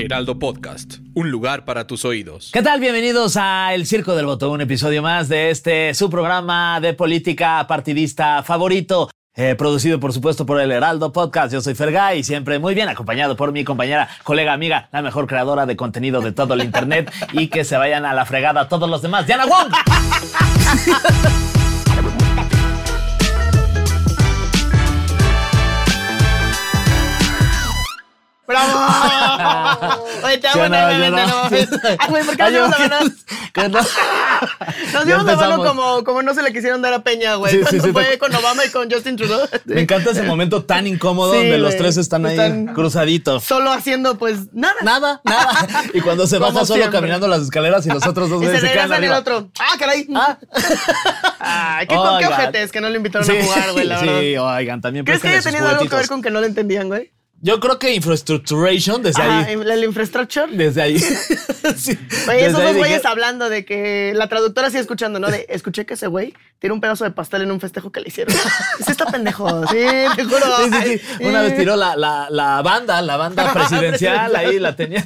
Heraldo Podcast, un lugar para tus oídos. ¿Qué tal? Bienvenidos a El Circo del Voto, un episodio más de este su programa de política partidista favorito. eh, producido por supuesto por el Heraldo Podcast. Yo soy Fergay y siempre muy bien acompañado por mi compañera, colega, amiga, la mejor creadora de contenido de todo el internet y que se vayan a la fregada todos los demás. Diana Wong. te Sí, no, enormemente, yo no. Ah, güey, ¿por qué nos dimos la mano? Nos dimos la mano como, como no se le quisieron dar a Peña, güey. Sí, sí, cuando sí, fue con Obama y con Justin Trudeau. Me encanta ese momento tan incómodo Sí, donde los tres están ahí cruzaditos. Solo haciendo, pues, nada. Nada, nada. Y cuando se baja solo caminando las escaleras y los otros dos güeyes se quedan regresan el arriba. otro. ¡Ah, caray! Ah. Qué, con qué Oigan. ojetes que no lo invitaron a jugar, güey, la sí, verdad. oigan, también ¿Crees que haya tenido algo que ver con que no lo entendían, güey? Yo creo que infrastructuration desde Ajá, ahí. el infrastructure. Desde ahí. Sí, Oye, desde esos dos dije, güeyes hablando de que la traductora sigue escuchando, ¿no? De escuché que ese güey tiró un pedazo de pastel en un festejo que le hicieron. Sí, está pendejo. Sí, te juro. Sí, sí, sí. Ay, Una vez tiró la, la, la banda, la banda presidencial, ahí la tenía.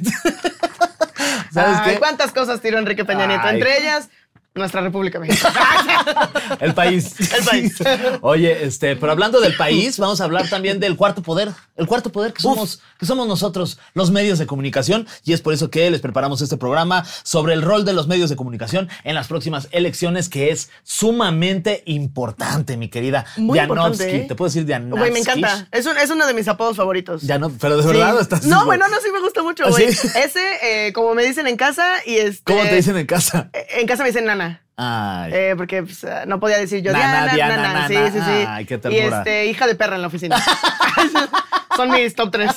¿Sabes Ay, qué? ¿Cuántas cosas tiró Enrique Peña Nieto? Entre ellas, nuestra República Mexicana. El país. El país. Oye, este, pero hablando del país, vamos a hablar también del cuarto poder. El cuarto poder que somos, que somos nosotros, los medios de comunicación. Y es por eso que les preparamos este programa sobre el rol de los medios de comunicación en las próximas elecciones, que es sumamente importante, mi querida Muy importante, ¿eh? ¿Te puedo decir Janovsky? Güey, me encanta. Es, un- es uno de mis apodos favoritos. Ya no, pero de Sí. verdad estás. No, bueno, no, sí me gusta mucho, ¿Ah, güey. sí? Ese, eh, como me dicen en casa, y este. ¿Cómo te dicen en casa? En casa me dicen nana. Ay. Eh, porque pues, eh, no podía decir yo Nana, Diana, Diana, nana, sí, nana. sí, sí. Ay, qué y ternura. este, hija de perra en la oficina. Son mis top tres.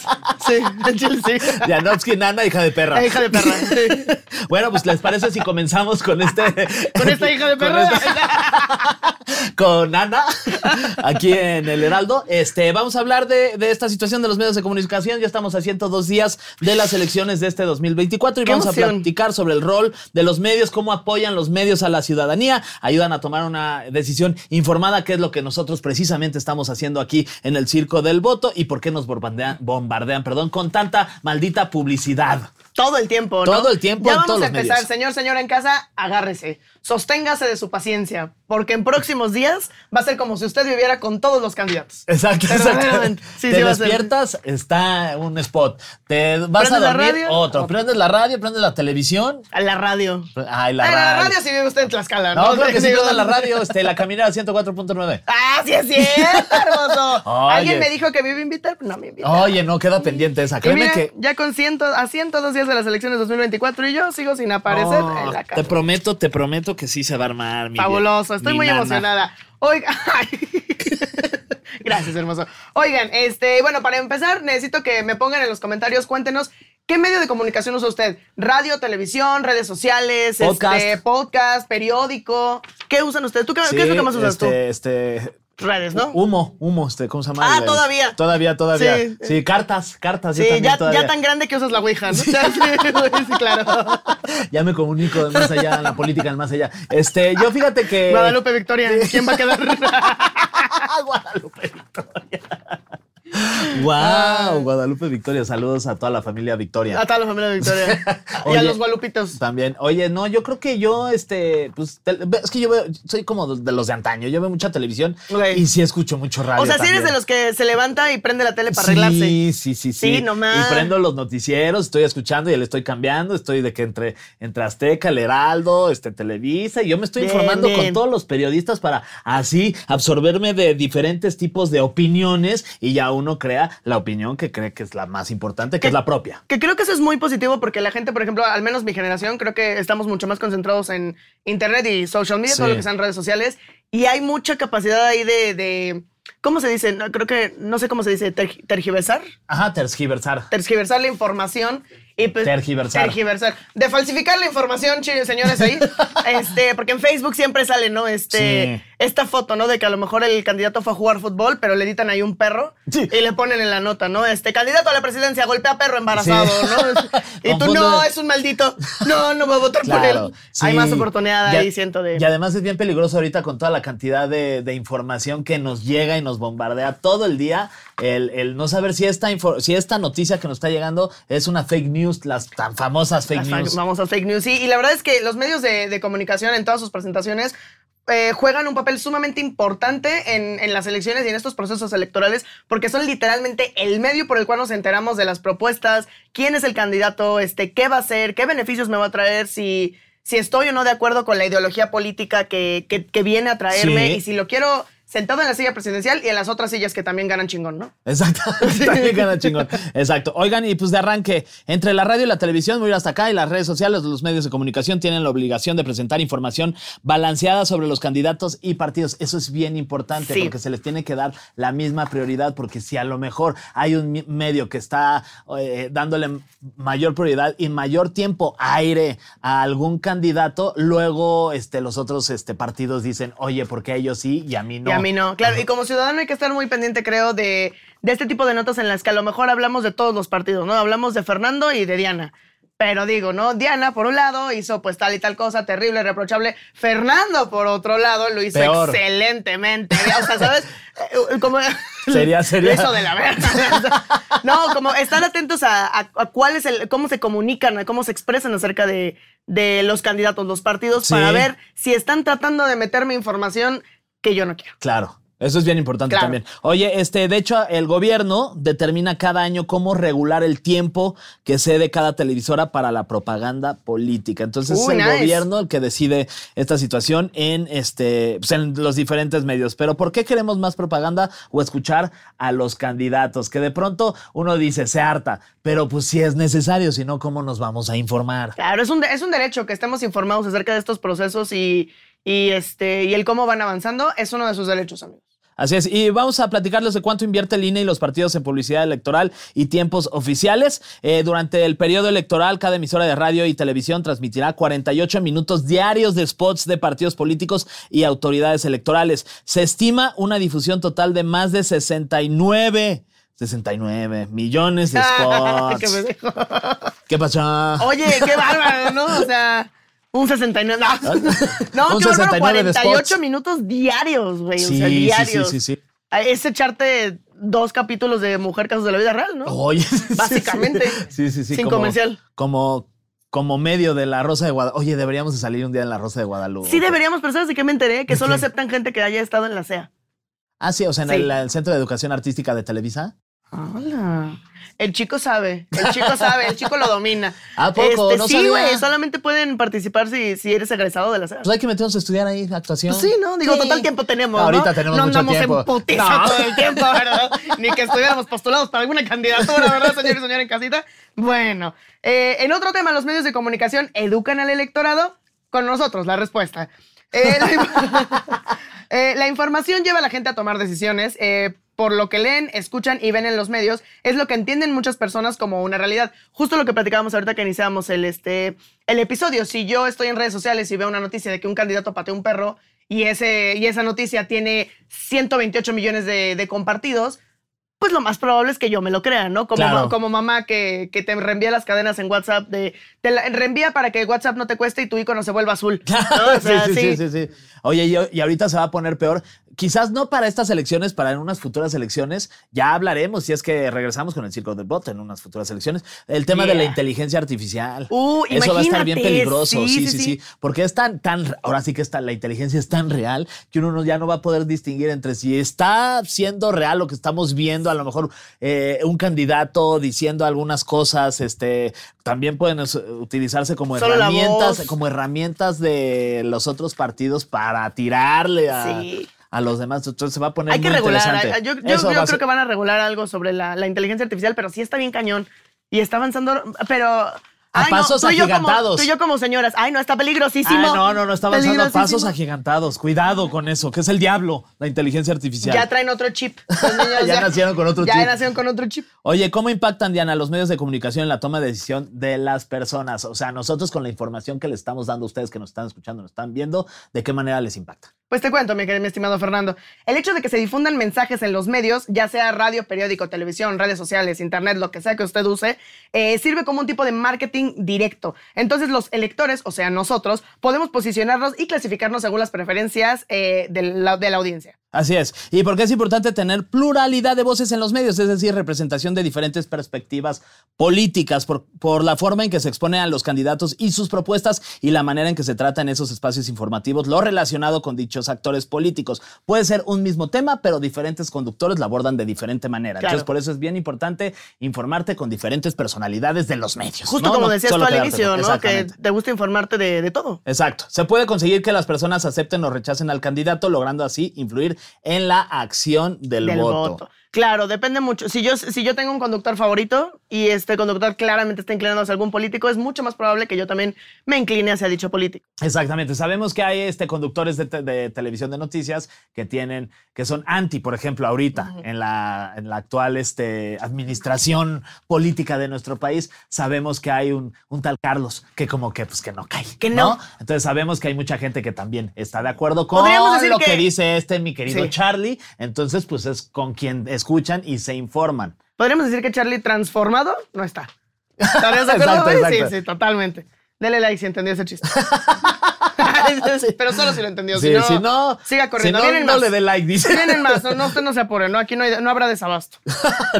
Sí, en Chile sí. Janovsky, nana, hija de perra. Hija de perra. sí. Bueno, pues les parece si comenzamos con este. Con esta hija de con perra. esta- Con Ana, aquí en el Heraldo. Este, vamos a hablar de, de esta situación de los medios de comunicación. Ya estamos a 102 días de las elecciones de este 2024 y ¡Qué vamos emoción! a platicar sobre el rol de los medios, cómo apoyan los medios a la ciudadanía, ayudan a tomar una decisión informada, que es lo que nosotros precisamente estamos haciendo aquí en el Circo del Voto y por qué nos bombardean, bombardean perdón, con tanta maldita publicidad. Todo el tiempo, ¿no? Todo el tiempo Ya en vamos todos a los empezar, medios. señor, señora en casa, agárrese. Sosténgase de su paciencia, porque en próximos días va a ser como si usted viviera con todos los candidatos. Exacto, exacto. Verdaderamente. Sí, te sí va a ser. despiertas, está un spot. Te vas a ¿Prendes dormir, radio? otro. Prendes la radio, prendes la televisión. A la radio. Ay, la Ay, radio. la radio si vive usted en Tlaxcala, ¿no? No, creo que sí Digo- prende la radio, este, la caminera 104.9. Ah, sí es cierto, hermoso. Oye. Alguien me dijo que me iba a invitar, no me invitó. Oye, no queda pendiente esa. Créeme mira, que. ya con ciento, a 102 días de las elecciones 2024 y yo sigo sin aparecer en la te casa. prometo, te prometo que sí se va a armar. mi Fabuloso, estoy mi muy nana. emocionada. Oiga, gracias, hermoso. Oigan, este, bueno, para empezar, necesito que me pongan en los comentarios, cuéntenos qué medio de comunicación usa usted. Radio, televisión, redes sociales, Podcast. este, podcast, periódico. ¿Qué usan ustedes? ¿Tú qué, qué es lo que más usas este, Este, tú? Redes, ¿no? Humo, humo, este, ¿cómo se llama? Ah, El- todavía. Todavía, todavía. Sí. Sí, cartas, cartas. Sí, también ya, ya tan grande que usas la Ouija, ¿no? sí, sí, claro. Ya me comunico más allá, en la política del más allá. Este, yo fíjate que. Guadalupe Victoria, ¿quién va a quedar? Guadalupe Victoria. Wow, Guadalupe Victoria. Saludos a toda la familia Victoria. A toda la familia Victoria. y Oye. a los gualupitos. También. Oye, no, yo creo que yo, este, pues, te- es que yo veo, soy como de los de antaño. Yo veo mucha televisión y sí escucho mucho radio. O sea, si eres de los que se levanta y prende la tele para arreglarse. Sí, sí, sí, sí. Sí, nomás. Y prendo los noticieros, estoy escuchando y le estoy cambiando. Estoy de que entre, entre Azteca, el Heraldo, este, Televisa. Y yo me estoy Bien, informando bien. con todos los periodistas para así absorberme de diferentes tipos de opiniones y ya uno crea la opinión que cree que es la más importante, que es la propia. Que creo que eso es muy positivo porque la gente, por ejemplo, al menos mi generación, creo que estamos mucho más concentrados en internet y social media, Sí. todo lo que sean redes sociales. Y hay mucha capacidad ahí de, de ¿cómo se dice? No, creo que, no sé cómo se dice, ter- tergiversar. Ajá, tergiversar. Tergiversar la información y pues, Tergiversar. tergiversar. De falsificar la información, señores, ahí. este, porque en Facebook siempre sale, ¿no? Este, Sí. esta foto, ¿no? De que a lo mejor el candidato fue a jugar fútbol, pero le editan ahí un perro Sí. y le ponen en la nota, ¿no? Este, candidato a la presidencia, golpea perro embarazado, Sí. ¿no? Y tú, no, es un maldito. No, no voy a votar por él. Hay más oportunidad Y ahí, siento, de... Y además es bien peligroso ahorita con toda la cantidad de, de información que nos llega y nos bombardea todo el día. El, el no saber si esta, info- si esta noticia que nos está llegando es una fake news, las tan famosas fake Las news. Vamos a fake news. Sí, y la verdad es que los medios de, de comunicación en todas sus presentaciones eh, juegan un papel sumamente importante en, en las elecciones y en estos procesos electorales porque son literalmente el medio por el cual nos enteramos de las propuestas, quién es el candidato, este, qué va a hacer, qué beneficios me va a traer, si, si estoy o no de acuerdo con la ideología política que, que- que viene a traerme Sí. y si lo quiero sentado en la silla presidencial y en las otras sillas que también ganan chingón, ¿no? Exacto, también gana chingón. Exacto. Oigan, y pues de arranque, entre la radio y la televisión, voy a ir hasta acá, y las redes sociales, los medios de comunicación tienen la obligación de presentar información balanceada sobre los candidatos y partidos. Eso es bien importante Sí. porque se les tiene que dar la misma prioridad, porque si a lo mejor hay un medio que está eh, dándole mayor prioridad y mayor tiempo aire a algún candidato, luego este, los otros este, partidos dicen, oye, ¿por qué a ellos sí y a mí no? Y a mí no. Claro, y como ciudadano hay que estar muy pendiente, creo, de, de este tipo de notas en las que a lo mejor hablamos de todos los partidos, ¿no? Hablamos de Fernando y de Diana. Pero digo, ¿no? Diana, por un lado, hizo pues tal y tal cosa terrible, reprochable. Fernando, por otro lado, lo hizo Peor. excelentemente. O sea, ¿sabes? Eh, Como, Sería- sería- Eso de la verdad. No, como estar atentos a, a- a cuál es el, cómo se comunican, a cómo se expresan acerca de, de los candidatos, los partidos, Sí. para ver si están tratando de meterme información que yo no quiero. Claro. Eso es bien importante Claro. también. Oye, este, de hecho, el gobierno determina cada año cómo regular el tiempo que cede cada televisora para la propaganda política. Entonces Uy, es el nice. gobierno el que decide esta situación en este, pues, en los diferentes medios. Pero ¿por qué queremos más propaganda o escuchar a los candidatos? Que de pronto uno dice, se harta, pero pues si es necesario, si no, ¿cómo nos vamos a informar? Claro, es un, es un derecho que estemos informados acerca de estos procesos y, y, este, y el cómo van avanzando. Es uno de sus derechos, amigos. Así es, y vamos a platicarles de cuánto invierte el INE y los partidos en publicidad electoral y tiempos oficiales. Eh, durante el periodo electoral, cada emisora de radio y televisión transmitirá 48 minutos diarios de spots de partidos políticos y autoridades electorales. Se estima una difusión total de más de 69, 69 millones de ¿Qué me spots. dijo? ¿Qué pasó? Oye, qué bárbaro, ¿no? O sea, un 69. No, no Un qué bárbaro, 69 de 48 spots. minutos diarios, güey. o sea, diarios. sí, sí, sí. Es echarte dos capítulos de Mujer Casos de la Vida Real, ¿no? Oye, Básicamente. Sí, sí, sí. Sin como, comercial. Como, como medio de la Rosa de Guadalupe. Oye, deberíamos de salir un día en la Rosa de Guadalupe. Sí deberíamos, pero ¿sabes de qué me enteré? Que ¿De solo aceptan gente que haya estado en la CEA. Ah, sí, o sea, en Sí. el, el Centro de Educación Artística de Televisa. Hola. El chico sabe, el chico sabe, el chico lo domina. ¿A poco? Este, No sí, güey, solamente pueden participar si, si eres egresado de la CEA. Pues hay que meternos a estudiar ahí actuación. Pues sí, ¿no? Digo, Sí. total tiempo tenemos. Ahorita ¿no? tenemos no mucho andamos tiempo. en putiza No. todo el tiempo, ¿verdad? Ni que estuviéramos postulados para alguna candidatura, ¿verdad, señor y señora en casita? Bueno, eh, en otro tema, los medios de comunicación educan al electorado. Con nosotros, la respuesta. Eh, la, eh, la información lleva a la gente a tomar decisiones. Por lo que leen, escuchan y ven en los medios, es lo que entienden muchas personas como una realidad. Justo lo que platicábamos ahorita que iniciamos el, este, el episodio. Si yo estoy en redes sociales y veo una noticia de que un candidato pateó un perro y, ese, y esa noticia tiene 128 millones de, de compartidos, pues lo más probable es que yo me lo crea, ¿no? Como, Claro. como mamá que, que te reenvía las cadenas en WhatsApp de... Te la, reenvía para que WhatsApp no te cueste y tu icono se vuelva azul. ¿no? O sea, sí, sí, sí. sí, sí, sí. Oye, y, y ahorita se va a poner peor. Quizás no para estas elecciones, para en unas futuras elecciones. Ya hablaremos si es que regresamos con el circo del voto en unas futuras elecciones. El tema de la inteligencia artificial. Uh, Eso va a estar bien peligroso. Sí, Sí, sí, sí, sí, sí. Porque es tan, tan, ahora sí que está, la inteligencia es tan real que uno no- ya no va a poder distinguir entre si está siendo real lo que estamos viendo, a lo mejor eh, un candidato diciendo algunas cosas, este, también pueden utilizarse como Solo herramientas, como herramientas de los otros partidos para tirarle a, Sí. a los demás. Entonces se va a poner Hay que muy regular. Yo, yo- yo creo ser- que van a regular algo sobre la, la inteligencia artificial, pero sí está bien cañón. Y está avanzando, pero... a Ay, no, pasos tú y yo como- agigantados. tú y yo como señoras. Ay, no, está peligrosísimo. Ay, no, no, no, está avanzando a pasos agigantados. Cuidado con eso, que es el diablo, la inteligencia artificial. Ya traen otro chip. Los niños Ya nacieron con otro ya chip. nacieron con otro chip. Oye, ¿cómo impactan, Diana, los medios de comunicación en la toma de decisión de las personas? O sea, nosotros con la información que les estamos dando a ustedes que nos están escuchando, nos están viendo, ¿de qué manera les impacta? Pues te cuento, mi, querido- mi estimado Fernando. El hecho de que se difundan mensajes en los medios, ya sea radio, periódico, televisión, redes sociales, internet, lo que sea que usted use, eh, sirve como un tipo de marketing directo. Entonces los electores, o sea, nosotros, podemos posicionarnos y clasificarnos según las preferencias eh, de la audiencia. Así es. ¿Y por qué es importante tener pluralidad de voces en los medios? Es decir, representación de diferentes perspectivas políticas por, por la forma en que se exponen a los candidatos y sus propuestas y la manera en que se trata en esos espacios informativos, lo relacionado con dichos actores políticos. Puede ser un mismo tema, pero diferentes conductores lo abordan de diferente manera. Claro. Entonces, por eso es bien importante informarte con diferentes personalidades de los medios. Justo ¿no? como No decías tú al inicio, ¿no? Que te gusta informarte de, de todo. Exacto. Se puede conseguir que las personas acepten o rechacen al candidato, logrando así influir en la acción del, del voto. voto. Claro, depende mucho. Si yo, si yo tengo un conductor favorito y este conductor claramente está inclinado hacia algún político, es mucho más probable que yo también me incline hacia dicho político. Exactamente. Sabemos que hay este conductores de, te- de televisión de noticias que tienen, que son anti, por ejemplo, ahorita, en, la, en la actual este, administración política de nuestro país, sabemos que hay un, un tal Carlos que como que pues que no cae. Que no. Entonces sabemos que hay mucha gente que también está de acuerdo con lo que, que- dice este mi querido Sí. Charlie. Entonces, pues es con quien escuchan y se informan. Podríamos decir que Charlie transformado no está. ¿Estarías de acuerdo? Exacto. Sí, sí, totalmente. Dele like si entendió ese chiste. Pero solo si lo entendió. Sí, si, no, si no, siga corriendo. si no, Vienen no más. le dé like, dice. Vienen más. No, no, usted no se apure, ¿no? Aquí no, hay- no habrá desabasto.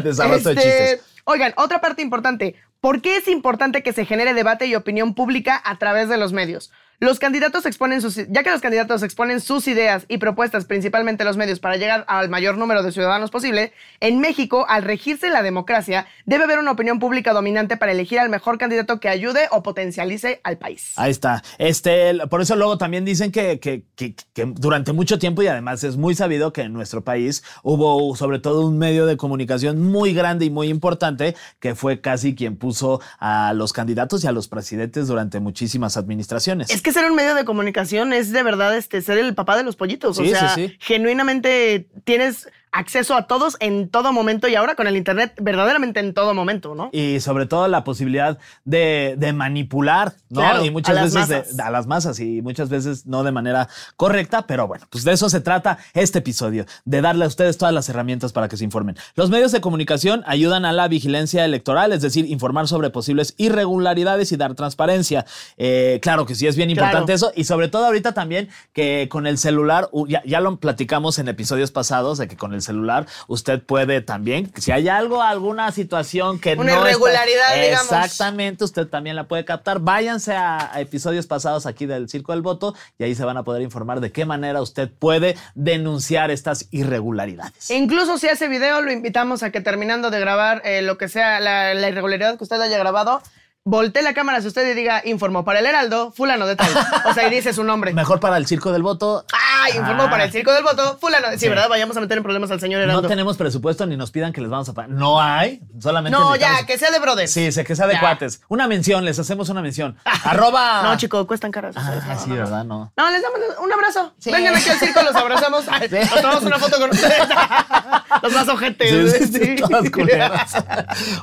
Desabasto de Este, chistes. Oigan, otra parte importante. ¿Por qué es importante que se genere debate y opinión pública a través de los medios? Los candidatos exponen sus, ya que los candidatos exponen sus ideas y propuestas principalmente los medios para llegar al mayor número de ciudadanos posible, en México, al regirse la democracia, debe haber una opinión pública dominante para elegir al mejor candidato que ayude o potencialice al país. Ahí está. Este, por eso luego también dicen que, que- que- que durante mucho tiempo, y además es muy sabido que en nuestro país hubo sobre todo un medio de comunicación muy grande y muy importante que fue casi quien puso a los candidatos y a los presidentes durante muchísimas administraciones. Es que ser un medio de comunicación es de verdad este, ser el papá de los pollitos. o sea, sí, sí. genuinamente tienes acceso a todos en todo momento y ahora con el Internet verdaderamente en todo momento, ¿no? y sobre todo la posibilidad de, de manipular, ¿no? Claro, y muchas a las veces de- a las masas y muchas veces no de manera correcta, pero bueno, pues de eso se trata este episodio, de darle a ustedes todas las herramientas para que se informen. Los medios de comunicación ayudan a la vigilancia electoral, es decir, informar sobre posibles irregularidades y dar transparencia. Eh, claro que sí, es bien Claro. importante eso y sobre todo ahorita también que con el celular, u- ya, ya lo platicamos en episodios pasados, de que con el celular usted puede también, si hay algo, alguna situación que Una no irregularidad, digamos. Exactamente, usted también la puede captar. Váyanse a, a episodios pasados aquí del Circo del Voto y ahí se van a poder informar de qué manera usted puede denunciar estas irregularidades. E incluso si hace video, lo invitamos a que terminando de grabar eh, lo que sea, la, la irregularidad que usted haya grabado, voltee la cámara si usted y diga, informó para el Heraldo, fulano de tal. O sea, y dice su nombre. Mejor para el Circo del Voto. Ah, informó Ah. para el circo del voto, fulano. Sí, Sí. ¿verdad? Vayamos a meter en problemas al señor No Heraldo. tenemos presupuesto ni nos pidan que les vamos a pagar. No hay, solamente No, ya, que sea de brothers. Sí, sé que sea de Ya. cuates. Una mención, les hacemos una mención. Arroba. No, chico, cuestan caras. Ah, No, sí, no, no. ¿verdad? No. No, les damos un abrazo. Vengan aquí al circo, los abrazamos. Nos tomamos una foto con ustedes. los más ojetes. Sí, sí, sí.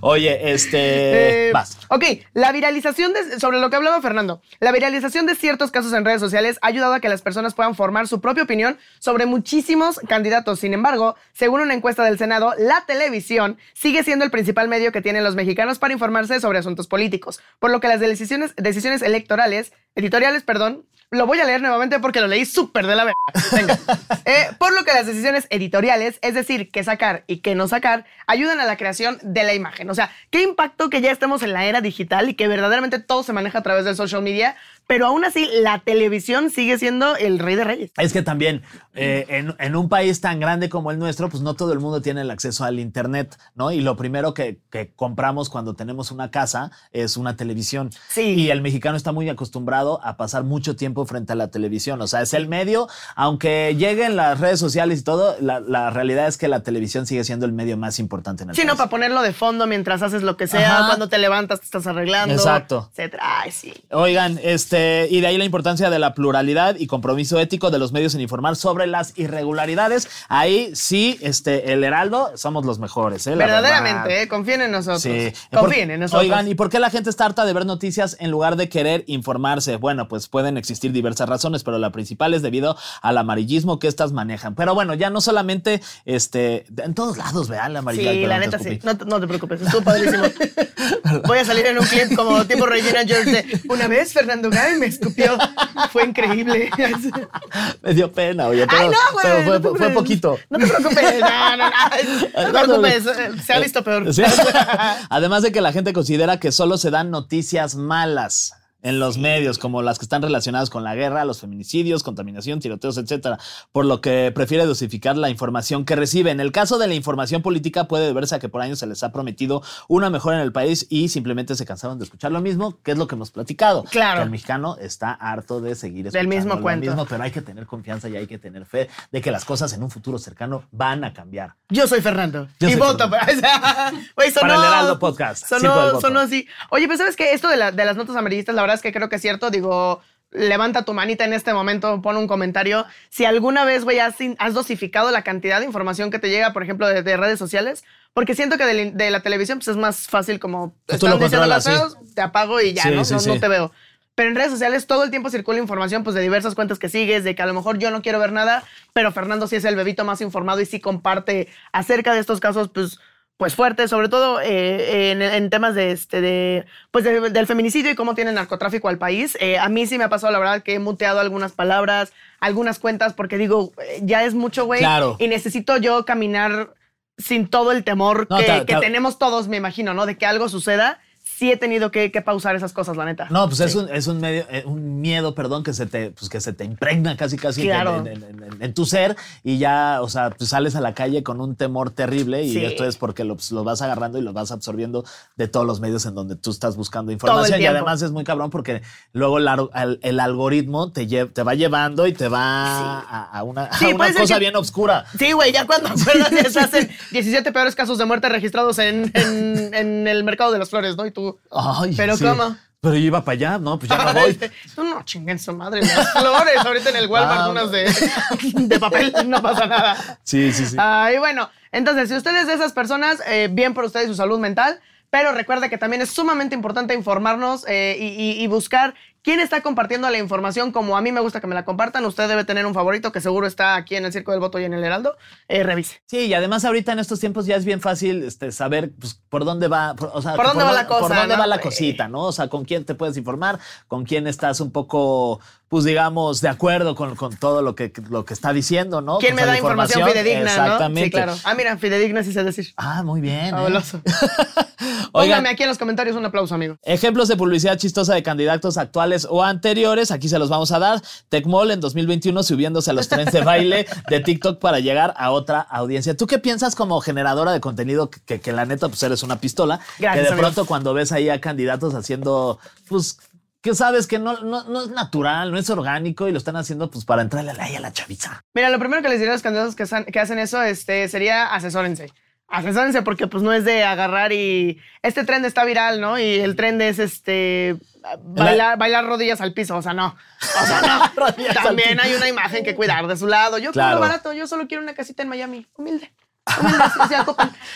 Oye, este. Eh, vas. Ok, la viralización de, sobre lo que hablaba Fernando, la viralización de ciertos casos en redes sociales ha ayudado a que las personas puedan formar su propia opinión sobre muchísimos candidatos. Sin embargo, según una encuesta del Senado, la televisión sigue siendo el principal medio que tienen los mexicanos para informarse sobre asuntos políticos, por lo que las decisiones, decisiones electorales, editoriales, perdón, lo voy a leer nuevamente porque lo leí súper de la verga. Venga. Eh, por lo que las decisiones editoriales, es decir, qué sacar y qué no sacar, ayudan a la creación de la imagen. O sea, qué impacto que ya estemos en la era digital y que verdaderamente todo se maneja a través del social media, pero aún así la televisión sigue siendo el rey de reyes. Es que también eh, en, en un país tan grande como el nuestro, pues no todo el mundo tiene el acceso al Internet, ¿no? Y lo primero que, que compramos cuando tenemos una casa es una televisión. Sí. Y el mexicano está muy acostumbrado a pasar mucho tiempo frente a la televisión. O sea, es el medio, aunque lleguen las redes sociales y todo, la, la realidad es que la televisión sigue siendo el medio más importante en el Sí, no, país. para ponerlo de fondo mientras haces lo que sea, Ajá. cuando te levantas te estás arreglando. Exacto. Etcétera. Ay, sí. Oigan, este, y de ahí la importancia de la pluralidad y compromiso ético de los medios en informar sobre las irregularidades. Ahí sí, este, el Heraldo somos los mejores, ¿eh? Verdad. Verdaderamente, ¿eh? confíen en nosotros. Sí. Confíen en nosotros. Oigan, ¿y por qué la gente está harta de ver noticias en lugar de querer informarse? Bueno, pues pueden existir diversas razones, pero la principal es debido al amarillismo que estas manejan. Pero bueno, ya no solamente este, en todos lados, vean la amarilla. Sí, la neta sí. No, te- no te preocupes, estuvo padrísimo. Voy a salir en un clip como tipo Regina George de una vez Fernando Gaby me escupió. Fue increíble. Me dio pena, oye, pero, Ay, no, güey. pero fue, no poquito. No te preocupes. No, no, no. No te preocupes. Se ha visto peor. Además de que la gente considera que solo se dan noticias malas en los medios, como las que están relacionadas con la guerra, los feminicidios, contaminación, tiroteos, etcétera, por lo que prefiere dosificar la información que recibe. En el caso de la información política puede deberse a que por años se les ha prometido una mejora en el país y simplemente se cansaron de escuchar lo mismo, que es lo que hemos platicado. Claro. Que el mexicano está harto de seguir Del escuchando mismo lo cuento. mismo, pero hay que tener confianza y hay que tener fe de que las cosas en un futuro cercano van a cambiar. Yo soy Fernando. Yo y soy voto. Fernando. güey, sonó, Para el Heraldo Podcast, Sonó, sonó así. Oye, pues sabes que esto de, la- de las notas amarillistas, la verdad es que creo que es cierto. Digo, levanta tu manita en este momento, pon un comentario. Si alguna vez, güey, has, has dosificado la cantidad de información que te llega, por ejemplo, de, de redes sociales. Porque siento que de, la- de la televisión, pues es más fácil como. Pues tú lo diciendo las cosas, Te apago y ya, Sí, ¿no? sí, no, sí. no te veo. Pero en redes sociales todo el tiempo circula información pues de diversas cuentas que sigues, de que a lo mejor yo no quiero ver nada, pero Fernando sí es el bebito más informado y sí comparte acerca de estos casos pues, pues fuertes, sobre todo eh, en, en temas de, este, de, pues de- del feminicidio y cómo tiene el narcotráfico al país. Eh, a mí sí me ha pasado la verdad que he muteado algunas palabras, algunas cuentas porque digo, eh, ya es mucho, güey, Claro. y necesito yo caminar sin todo el temor No, que, ta- que tenemos todos, me imagino, ¿no? De que algo suceda. Sí he tenido que, que pausar esas cosas, la neta. No, pues es, un, es un, medio, eh, un miedo, perdón, que se te, pues que se te impregna casi casi en- Claro. en, en- en- en tu ser y ya, o sea, pues sales a la calle con un temor terrible y Sí. esto es porque lo, pues, lo vas agarrando y lo vas absorbiendo de todos los medios en donde tú estás buscando información y además es muy cabrón porque luego el, algoritmo te, lle- te va llevando y te va a, a una, a una cosa que- bien oscura. Sí, güey, ya cuando acuerdas hacen 17 peores casos de muerte registrados en, en- en el mercado de las flores, ¿no? Y tú. Ay, ¿Pero sí. cómo? Pero yo iba para allá, no, pues ya me voy. Tú no chinguen su madre, las flores. Ahorita en el Walmart, Ah, unas de, de papel, no pasa nada. Sí, sí, sí. Ay, bueno, entonces, si usted es de esas personas, eh, bien por usted y su salud mental, pero recuerda que también es sumamente importante informarnos eh, y, y- y buscar quién está compartiendo la información como a mí me gusta que me la compartan. Usted debe tener un favorito que seguro está aquí en el Circo del Voto y en el Heraldo. Eh, revise. Sí, y además ahorita en estos tiempos ya es bien fácil este, saber pues, por dónde va, por, o sea, ¿Por dónde va la Por cosa, dónde no, va la güey? cosita, ¿no? O sea, con quién te puedes informar, con quién estás un poco, pues digamos, de acuerdo con, con todo lo que, lo que está diciendo, ¿no? ¿Quién O me da información fidedigna, no? Exactamente. Sí, claro. Ah, mira, fidedigna sí sé decir. Ah, muy bien. ¿eh? Fabuloso. Póngame aquí en los comentarios un aplauso, amigo. Ejemplos de publicidad chistosa de candidatos actuales o anteriores, aquí se los vamos a dar. Tecmol en 2021 subiéndose a los trends de baile de TikTok para llegar a otra audiencia. ¿Tú qué piensas como generadora de contenido que, que, que la neta pues eres una pistola? Gracias, que de amigo. pronto cuando ves ahí a candidatos haciendo, pues, que sabes que no, no, no es natural, no es orgánico y lo están haciendo pues para entrarle a la, a la chaviza. Mira, lo primero que les diría a los candidatos que, hacen- que hacen eso este, sería asesórense. Asesórense porque pues no es de agarrar y... Este trend está viral, ¿no? Y el trend es este... Bailar, bailar rodillas al piso, o sea, no. O sea, no. También hay una imagen que cuidar de su lado. Yo Claro. quiero barato, yo solo quiero una casita en Miami. Humilde.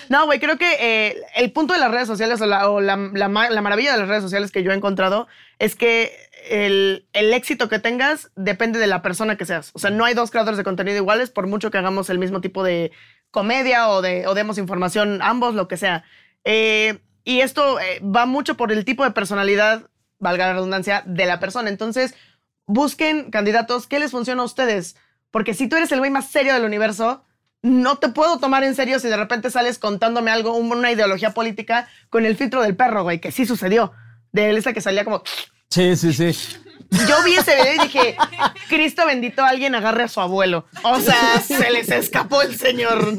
No, güey, creo que eh, el punto de las redes sociales o, la, la maravilla de las redes sociales que yo he encontrado es que el, el éxito que tengas depende de la persona que seas. O sea, no hay dos creadores de contenido iguales, por mucho que hagamos el mismo tipo de comedia o, de, o demos información, ambos, lo que sea. Eh, y esto eh, va mucho por el tipo de personalidad, valga la redundancia, de la persona. Entonces, busquen candidatos que les funciona a ustedes. Porque si tú eres el güey más serio del universo, no te puedo tomar en serio si de repente sales contándome algo, un- una ideología política con el filtro del perro, güey, que sí sucedió. De esta que salía como... Sí, sí, sí. yo vi ese video y dije, Cristo bendito, alguien agarre a su abuelo. O sea, se les escapó el señor.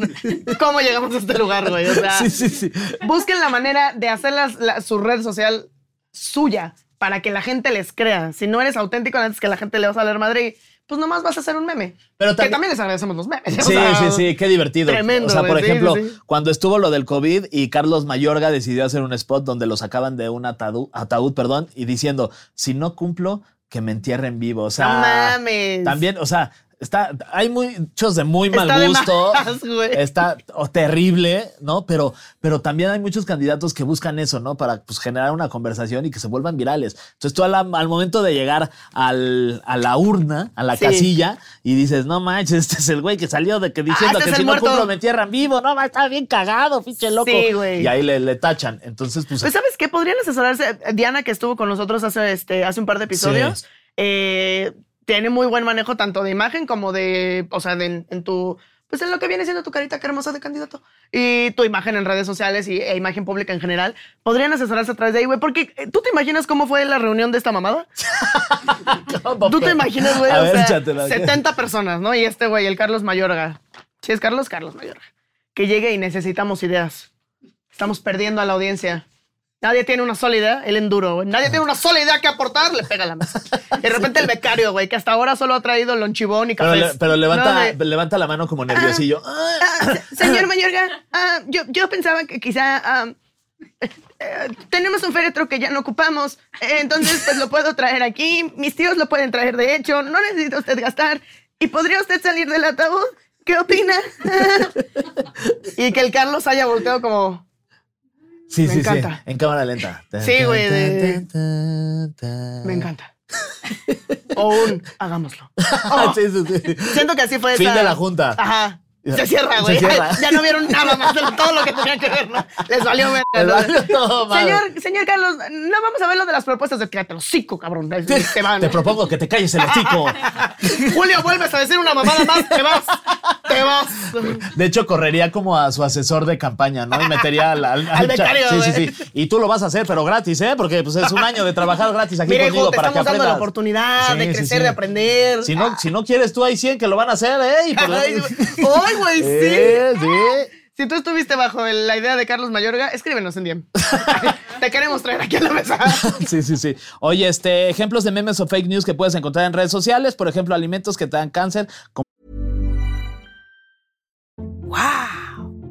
¿Cómo llegamos a este lugar, güey? O sea, Sí, sí, sí. busquen la manera de hacer las- la- su red social suya para que la gente les crea. Si no eres auténtico, antes que la gente le vas a leer madre, pues nomás vas a hacer un meme. Pero que también- también les agradecemos los memes. o Sí, sea, sí, sí, qué divertido. Tremendo, O sea, por sí, ejemplo, sí. cuando estuvo lo del COVID y Carlos Mayorga decidió hacer un spot donde lo sacaban de un ataúd, ataúd perdón, y diciendo, si no cumplo, que me entierren vivo. O sea, No mames. también, o sea, está, hay muchos de muy mal Está gusto. más, está o terrible, ¿no? Pero, pero también hay muchos candidatos que buscan eso, ¿no? Para pues, generar una conversación y que se vuelvan virales. Entonces tú al momento de llegar al- a la urna, a la Sí. casilla, y dices, no manches, este es el güey que salió de que diciendo este que si no cumplo me entierran vivo, no, está bien cagado, pinche loco. Sí, güey. Y ahí le, le tachan. Entonces, pues, Pues, ¿sabes qué? Podrían asesorarse. Diana, que estuvo con nosotros hace, este, hace un par de episodios, Sí. eh, tiene muy buen manejo tanto de imagen como de, o sea, de, en, en tu, pues en lo que viene siendo tu carita, qué hermosa de candidato, y tu imagen en redes sociales y, e imagen pública en general. Podrían asesorarse a través de ahí, güey, porque eh, tú te imaginas cómo fue la reunión de esta mamada. Tú te imaginas, güey, o ver, sea, échatela. 70 personas, ¿no? Y este güey, el Carlos Mayorga. Si es Carlos, Carlos Mayorga. Que llegue y necesitamos ideas. Estamos perdiendo a la audiencia. Nadie tiene una sola idea, el enduro, güey. Nadie tiene una sola idea que aportar, le pega la mesa. De repente el becario, güey, que hasta ahora solo ha traído lonchibón y pero, café. le- pero levanta, levanta la mano como nerviosillo. Ah, señor Mayorga, ah, yo, yo pensaba que quizá ah, eh, eh, tenemos un féretro que ya no ocupamos, eh, entonces pues lo puedo traer aquí. Mis tíos lo pueden traer, de hecho, no necesita usted gastar. ¿Y podría usted salir del ataúd? ¿Qué opina? y que el Carlos haya volteado como... Sí, Me sí, encanta. sí. En cámara lenta. Sí, güey, de- Me encanta. o un hagámoslo. Oh, sí, sí, sí. Siento que así fue Fin esa- de la junta. Ajá. Se cierra, Se güey. cierra. Ya no vieron nada más de todo lo que tenía que ver, ¿no? Les valió verga. Señor, señor Carlos, no vamos a ver lo de las propuestas de cállate los cinco, cabrón. Van. Te propongo que te calles el hocico. Julio, vuelves a decir una mamada más, te vas. Te vas. De hecho, correría como a su asesor de campaña, ¿no? Y metería al, al, Al becario, Sí, sí, sí. Y tú lo vas a hacer, pero gratis, ¿eh? Porque pues, es un año de trabajar gratis aquí Mira, conmigo hijo, te para que estamos dando la oportunidad de Sí, crecer, sí. de aprender. Si no, si no quieres tú, hay 100 que lo van a hacer, ¿eh? Y por- Ay, güey. Ay, güey, sí. Eh, sí. Si tú estuviste bajo la idea de Carlos Mayorga, escríbenos en DM. Te queremos traer aquí a la mesa. Sí, sí, sí. Oye, este, ejemplos de memes o fake news que puedes encontrar en redes sociales, por ejemplo, alimentos que te dan cáncer, como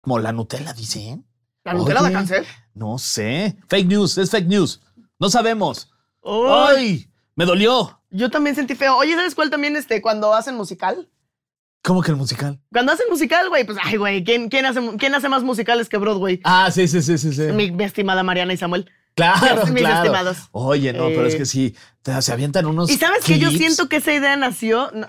Como la Nutella, dicen. ¿La Nutella da Oye, cáncer? No sé. Fake news, es fake news. No sabemos. Ay, ¡Ay! Me dolió. yo también sentí feo. Oye, ¿sabes cuál también este, cuando hacen musical? ¿Cómo que el musical? Cuando hacen musical, güey, pues, ay, güey, ¿quién, quién, hace, ¿quién hace más musicales que Broadway? Ah, sí, sí, sí, sí, sí. Mi, mi estimada Mariana y Samuel. Claro, mis claro. estimados. Oye, no, pero es Eh, que sí, te- se avientan unos. Y sabes que yo clips. siento que esa idea nació, no,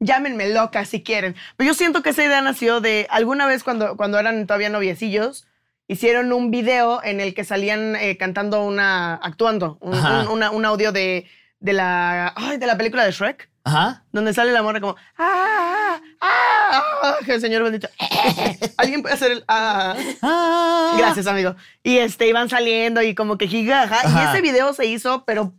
llámenme loca si quieren, pero yo siento que esa idea nació de alguna vez cuando, cuando eran todavía noviecillos, hicieron un video en el que salían eh, cantando una, actuando, un, Ajá. un- una- un audio de, de, la, ay, de la película de Shrek. Ajá. Donde sale la morra como, ah, ah, ah, que el señor bendito. Alguien puede hacer el, ah. Ah. Gracias, amigo. Y este, iban saliendo y como que gigaja. Y ese video se hizo, pero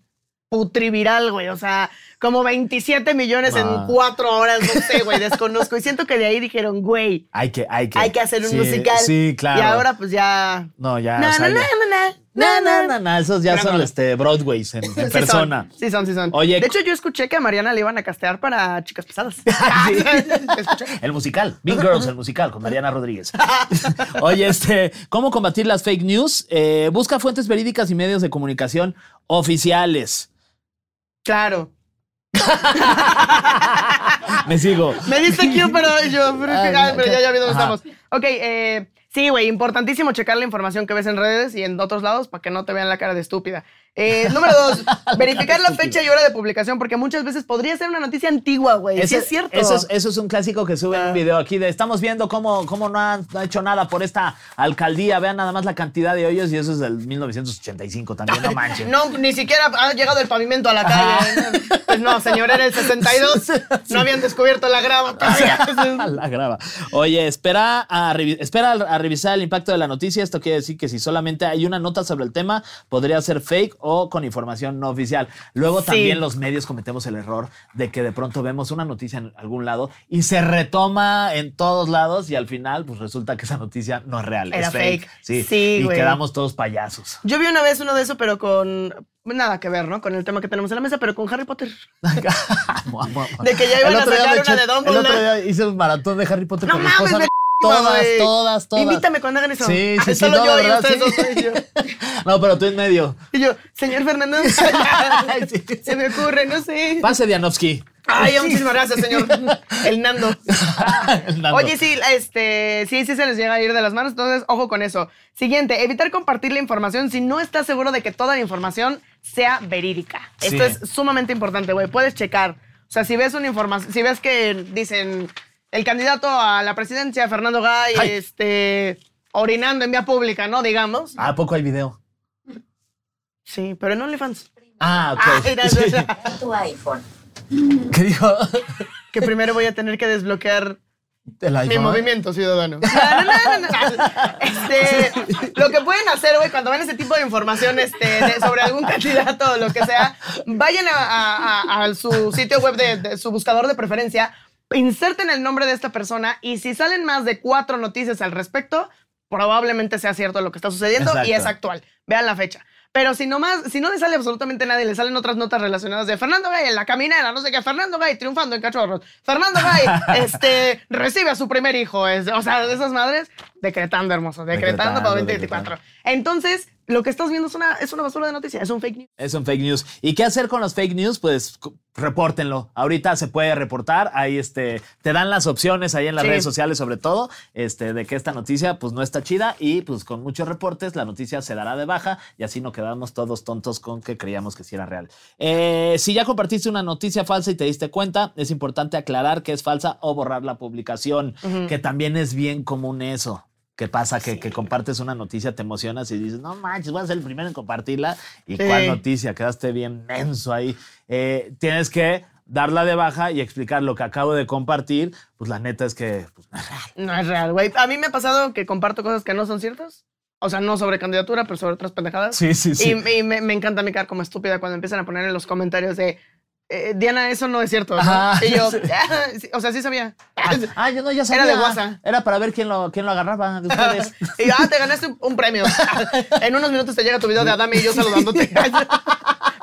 putriviral, güey. O sea, como 27 millones en cuatro horas, no sé, güey, desconozco. Y siento que de ahí dijeron, güey, Hay que, hay que. hay que hacer un sí, musical. Sí, claro. Y ahora pues ya... No, ya. Na, o sea, na, na, ya- na, na, No, na, no, no, no, esos ya Gran son este, Broadways en, en Sí son, persona. Sí son, sí son. Oye, de hecho, yo escuché que a Mariana le iban a castear para chicas pesadas. Escuché. El musical, Big Girls, el musical, con Mariana Rodríguez. Oye, este, ¿cómo combatir las fake news? Eh, busca fuentes verídicas y medios de comunicación oficiales. Claro. Me sigo. Me diste Q, pero yo, pero, Ay, ay, pero ya, ya vi dónde Ajá. estamos. Ok, eh, sí, güey, importantísimo checar la información que ves en redes y en otros lados para que no te vean la cara de estúpida. Eh, número dos, verificar la fecha y hora de publicación, porque muchas veces podría ser una noticia antigua, güey. Sí Ese- es cierto. Eso es, eso es un clásico que sube en Ah. un video aquí de estamos viendo cómo, cómo no, han, no ha hecho nada por esta alcaldía. Vean nada más la cantidad de hoyos y eso es del 1985 también, no manches. No, ni siquiera ha llegado el pavimento a la calle. Pues no, señor, era el 62. No habían descubierto la grava todavía. la graba. Oye, espera, a, espera a revisar el impacto de la noticia. Esto quiere decir que si solamente hay una nota sobre el tema, podría ser fake o con información no oficial. Luego Sí. también los medios cometemos el error de que de pronto vemos una noticia en algún lado y se retoma en todos lados y al final pues resulta que esa noticia no es real, Era es fake. fake. Sí, Sí, y güey. quedamos todos payasos. Yo vi una vez uno de eso, pero con nada que ver, ¿no? Con el tema que tenemos en la mesa, pero con Harry Potter. De que ya iban a sacar una eché- de Dumbledore. El otro día hice un maratón de Harry Potter No con mi mames, esposa. me Todas, todas, todas. Invítame cuando hagan eso. Sí, sí, sí. Solo no, yo y ustedes sí. dos. y yo. No, pero tú en medio. Y yo, señor Fernando, Sí. se me ocurre, no sé. Pase Dianovsky. Ay, muchísimas gracias, señor. El Nando. El Nando. Oye, sí, este, sí, sí se les llega a ir de las manos, entonces ojo con eso. Siguiente, evitar compartir la información si no estás seguro de que toda la información sea verídica. Sí. Esto es sumamente importante, güey. Puedes checar. O sea, si ves una información, si ves que dicen el candidato a la presidencia, Fernando Gay, Ay. este, orinando en vía pública, ¿no? Digamos. ¿A poco hay video? Sí, pero en OnlyFans. Ah, ok. Ah, Sí. tu iPhone. ¿Qué dijo? Que primero voy a tener que desbloquear El Mi movimiento ciudadano. No, no, no, no, no. Este, lo que pueden hacer, güey, cuando ven ese tipo de información este, de- sobre algún candidato o lo que sea, vayan a, a- a- a su sitio web de, de su buscador de preferencia, inserten el nombre de esta persona y si salen más de cuatro noticias al respecto, probablemente sea cierto lo que está sucediendo y es actual. Vean la fecha. Pero si no más, si no le sale absolutamente nadie, le salen otras notas relacionadas de Fernando Gay en la caminera, no sé qué, Fernando Gay triunfando en cachorros, Fernando Gay este, recibe a su primer hijo, es- o sea, de esas madres, decretando hermoso, decretando, para Decretando, 2024. Entonces, lo que estás viendo es una, es una basura de noticias, es un fake news. Es un fake news. ¿Y qué hacer con los fake news? Pues repórtenlo. Ahorita se puede reportar. Ahí este, te dan las opciones ahí en las Sí. redes sociales, sobre todo, este, de que esta noticia pues no está chida y pues con muchos reportes la noticia se dará de baja y así no quedamos todos tontos con que creíamos que sí era real. Eh, si ya compartiste una noticia falsa y te diste cuenta, es importante aclarar que es falsa o borrar la publicación, que también es bien común eso. ¿Qué pasa? Que, que compartes una noticia, te emocionas y dices, no manches, voy a ser el primero en compartirla. ¿Y Sí. cuál noticia? Quedaste bien menso ahí. Eh, tienes que darla de baja y explicar lo que acabo de compartir. Pues la neta es que pues, no es real. No es real, güey. A mí me ha pasado que comparto cosas que no son ciertas. O sea, no sobre candidatura, pero sobre otras pendejadas. Sí, sí, sí. Y, y me, me encanta mi cara como estúpida cuando empiezan a poner en los comentarios de eh, Diana, eso no es cierto. ¿no?" Ajá, y yo. "Ah, sí", o sea, sí sabía. Ah, yo no, ya sabía. Era de WhatsApp. Era para ver quién lo, quién lo agarraba de ustedes. y yo, ah, te ganaste un, un premio. en unos minutos te llega tu video de Adame y yo saludándote.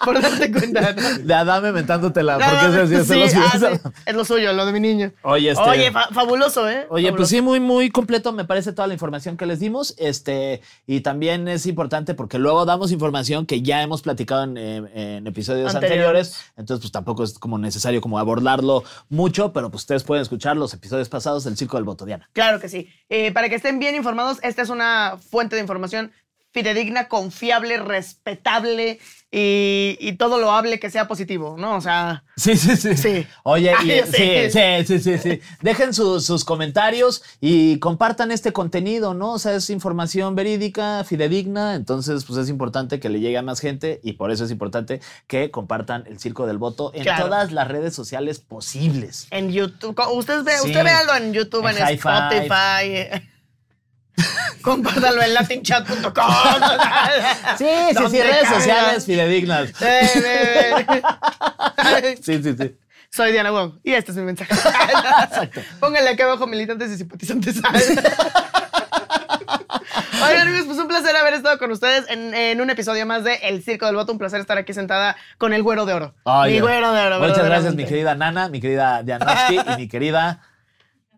Por darte cuenta. ¿no? De Adame mentándotela. No, porque es sí, los ah, sí, es lo suyo, lo de mi niño. Oye, este- Oye, fa- fabuloso, ¿eh? Oye, pues sí, muy, muy completo me parece toda la información que les dimos. Este, y también es importante porque luego damos información que ya hemos platicado en, eh, en episodios Anteriores. anteriores. Entonces, pues tampoco es como necesario como abordarlo mucho, pero pues ustedes pueden escuchar los episodios pasados del Circo del Voto, Diana. Claro que sí. Eh, para que estén bien informados, esta es una fuente de información fidedigna, confiable, respetable y, y todo lo hable que sea positivo, ¿no? O sea, Sí, sí, sí. Sí. Oye, y- Ay, sí, sí. sí, sí, sí, sí. Dejen sus, sus comentarios y compartan este contenido, ¿no? O sea, es información verídica, fidedigna, entonces pues es importante que le llegue a más gente y por eso es importante que compartan el Circo del Voto en Claro. todas las redes sociales posibles. en YouTube, usted ve, usted véalo en YouTube, en, En. Spotify. Compártalo en latinchat.com. Sí, sí, sí, redes caiga. sociales fidedignas. Sí, sí, sí. Soy Diana Wong y este es mi mensaje. Pónganle aquí abajo militantes y simpatizantes. Oigan, amigos, pues un placer haber estado con ustedes en, en un episodio más de El Circo del Voto. Un placer estar aquí sentada con el güero de oro. Oye, mi güero de oro. Muchas gracias, mi querida Nana, mi querida Dianovsky y mi querida.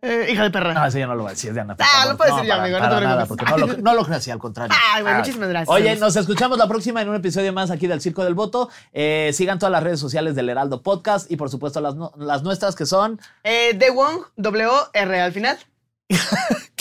Eh, hija de perra. No, eso ya no lo voy a decir, Diana. por Ah, favor. lo puedes decir ya, para- amigo, no te para nada, porque no lo, no lo creo así, al contrario. Ay, güey, muchísimas gracias. Oye, nos escuchamos la próxima en un episodio más aquí del Circo del Voto. Eh, sigan todas las redes sociales del Heraldo Podcast y, por supuesto, las, las nuestras que son. Eh, de Wong, W-R al final.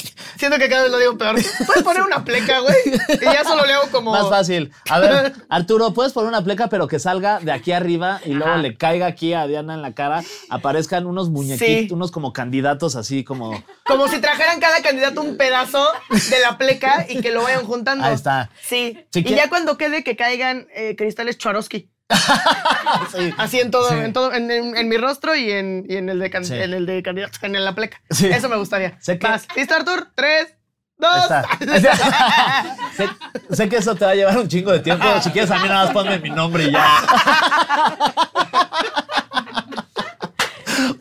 Siento que cada vez lo digo peor. ¿Puedes poner una pleca, güey? Y ya solo le hago como. Más fácil. A ver, Arturo, ¿puedes poner una pleca pero que salga de aquí arriba y luego le caiga aquí a Diana en la cara? Aparezcan unos muñequitos, Sí. unos como candidatos así como... Como si trajeran cada candidato un pedazo de la pleca y que lo vayan juntando. Ahí está. Sí. Y ya cuando quede que caigan eh, cristales Swarovski. Sí. Así en todo, Sí. en todo, en, en- en mi rostro y en, y en el de can- Sí. en el de candidato, en la pleca. Eso me gustaría. Sé que- Vas. ¿Listo, Artur? Tres, dos. Sé, sé que eso te va a llevar un chingo de tiempo. Si quieres, a mí nada más ponme mi nombre y ya.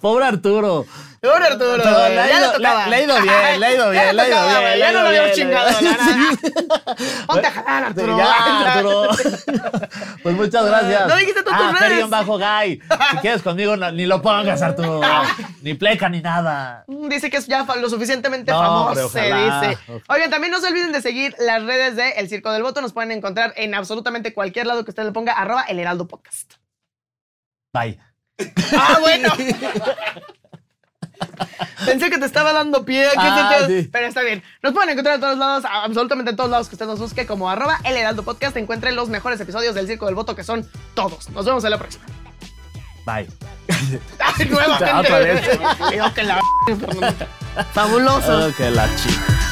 Pobre Arturo. Pobre Arturo. Güey, ya ido- le tocaba. le- ha ido bien, le ha ido bien, le ha ido bien, Ya no lo habíamos chingado. Ponte a jalar, Arturo. Ya, Arturo. Pues muchas gracias. No dijiste tú tus ah, redes. Ferion bajo Guy. Si quieres conmigo, ni lo pongas, Arturo. Ni pleca ni nada. Dice que es ya lo suficientemente famoso, se dice. Oigan, también no se olviden de seguir las redes de El Circo del Voto. Nos pueden encontrar en absolutamente cualquier lado que usted le ponga arroba el Heraldo Podcast. Bye. Ah, bueno. Pensé que te estaba dando pie. ¿qué Ah, sí. Pero está bien. Nos pueden encontrar en todos lados, absolutamente en todos lados que usted nos busque como arroba el Heraldo Podcast. Encuentren los mejores episodios del Circo del Voto que son todos. Nos vemos en la próxima. Bye. Ay, nuevamente. Digo que la Fabuloso. Oh, que la chica.